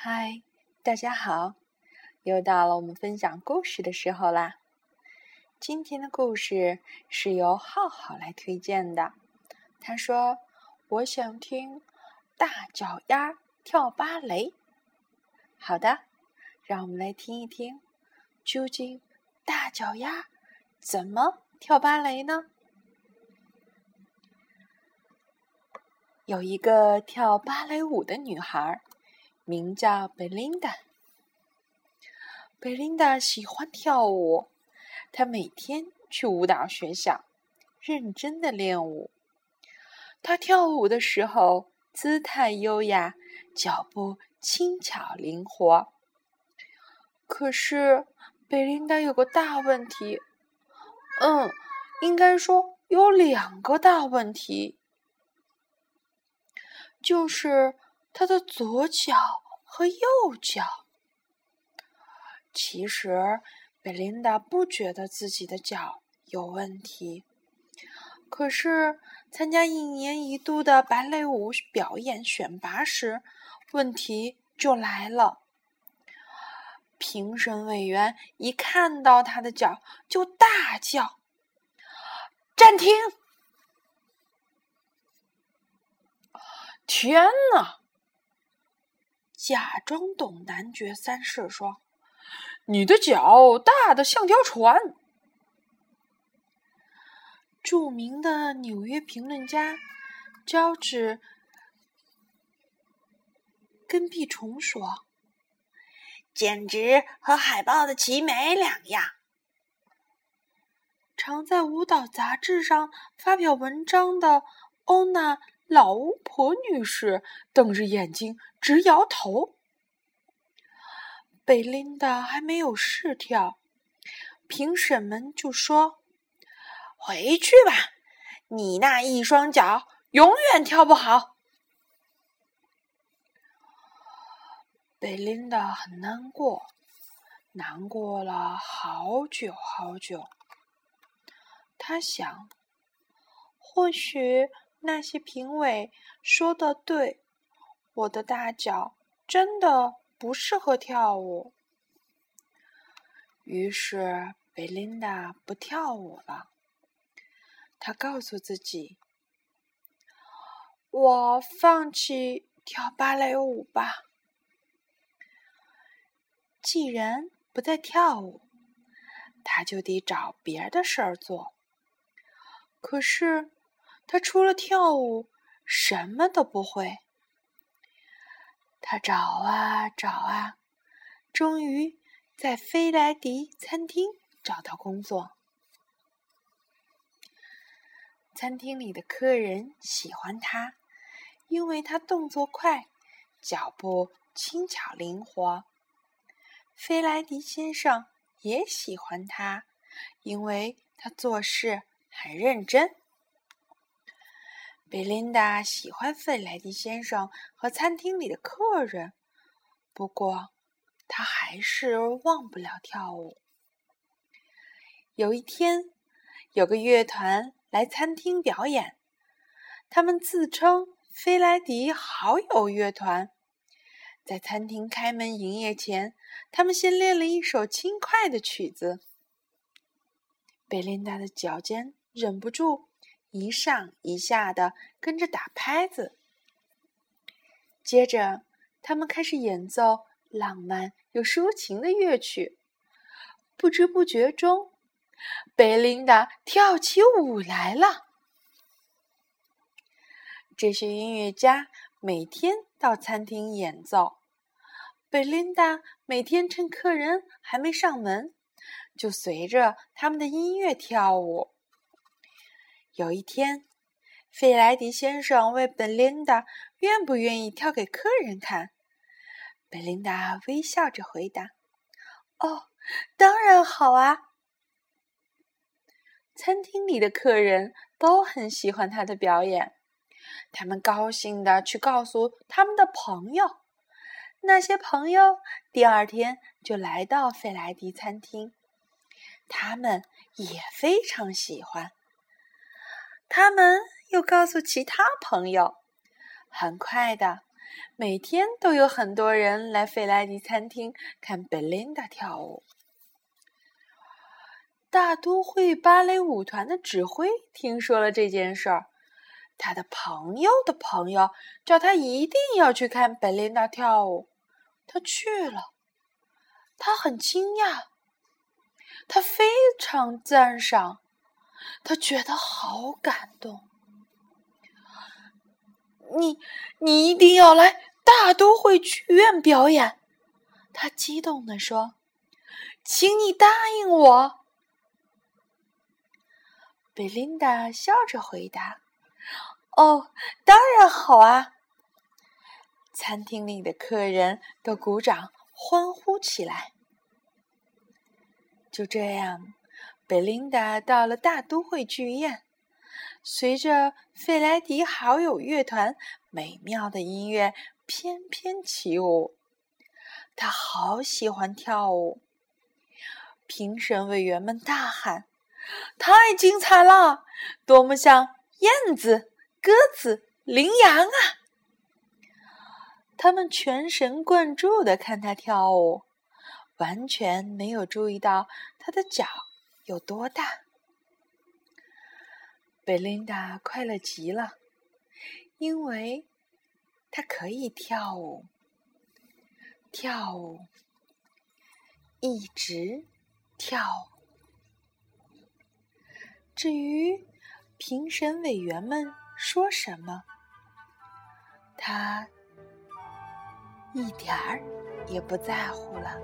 嗨，大家好！又到了我们分享故事的时候啦。今天的故事是由浩浩来推荐的。他说：“我想听大脚丫跳芭蕾。”好的，让我们来听一听，究竟大脚丫怎么跳芭蕾呢？有一个跳芭蕾舞的女孩，名叫贝琳达。贝琳达喜欢跳舞，她每天去舞蹈学校，认真的练舞。她跳舞的时候，姿态优雅，脚步轻巧灵活。可是，贝琳达有个大问题，嗯，应该说有两个大问题。就是他的左脚和右脚。其实，贝琳达不觉得自己的脚有问题。可是，参加一年一度的芭蕾舞表演选拔时，问题就来了。评审委员一看到他的脚，就大叫：“暂停！”天哪！假装懂男爵三世说：“你的脚大的像条船。”著名的纽约评论家乔治跟屁虫说：“简直和海豹的奇美两样。”常在舞蹈杂志上发表文章的欧娜。老巫婆女士瞪着眼睛直摇头。贝琳达还没有试跳，评审们就说：“回去吧，你那一双脚永远跳不好。”贝琳达很难过，难过了好久好久。她想，或许。那些评委说的对，我的大脚真的不适合跳舞。于是贝琳达不跳舞了。她告诉自己：“我放弃跳芭蕾舞吧。既然不再跳舞，他就得找别的事儿做。可是。”他除了跳舞，什么都不会。他找啊找啊，终于在菲莱迪餐厅找到工作。餐厅里的客人喜欢他，因为他动作快，脚步轻巧灵活。菲莱迪先生也喜欢他，因为他做事很认真。贝琳达喜欢费莱迪先生和餐厅里的客人，不过她还是忘不了跳舞。有一天，有个乐团来餐厅表演，他们自称“费莱迪好友乐团”。在餐厅开门营业前，他们先练了一首轻快的曲子。贝琳达的脚尖忍不住。一上一下的跟着打拍子，接着他们开始演奏浪漫又抒情的乐曲。不知不觉中，贝琳达跳起舞来了。这些音乐家每天到餐厅演奏，贝琳达每天趁客人还没上门，就随着他们的音乐跳舞。有一天，费莱迪先生问本琳达愿不愿意跳给客人看。本琳达微笑着回答：“哦，当然好啊！”餐厅里的客人都很喜欢他的表演，他们高兴的去告诉他们的朋友。那些朋友第二天就来到费莱迪餐厅，他们也非常喜欢。他们又告诉其他朋友，很快的，每天都有很多人来费莱迪餐厅看贝琳达跳舞。大都会芭蕾舞团的指挥听说了这件事儿，他的朋友的朋友叫他一定要去看贝琳达跳舞。他去了，他很惊讶，他非常赞赏，他觉得好感动。你，你一定要来大都会剧院表演，他激动地说：“请你答应我。”贝琳达笑着回答：“哦，当然好啊！”餐厅里的客人都鼓掌欢呼起来。就这样，贝琳达到了大都会剧院，随着费莱迪好友乐团美妙的音乐翩翩起舞。他好喜欢跳舞。评审委员们大喊。太精彩了！多么像燕子、鸽子、羚羊啊！他们全神贯注的看他跳舞，完全没有注意到他的脚有多大。贝琳达快乐极了，因为她可以跳舞，跳舞，一直跳。至于评审委员们说什么，他一点儿也不在乎了。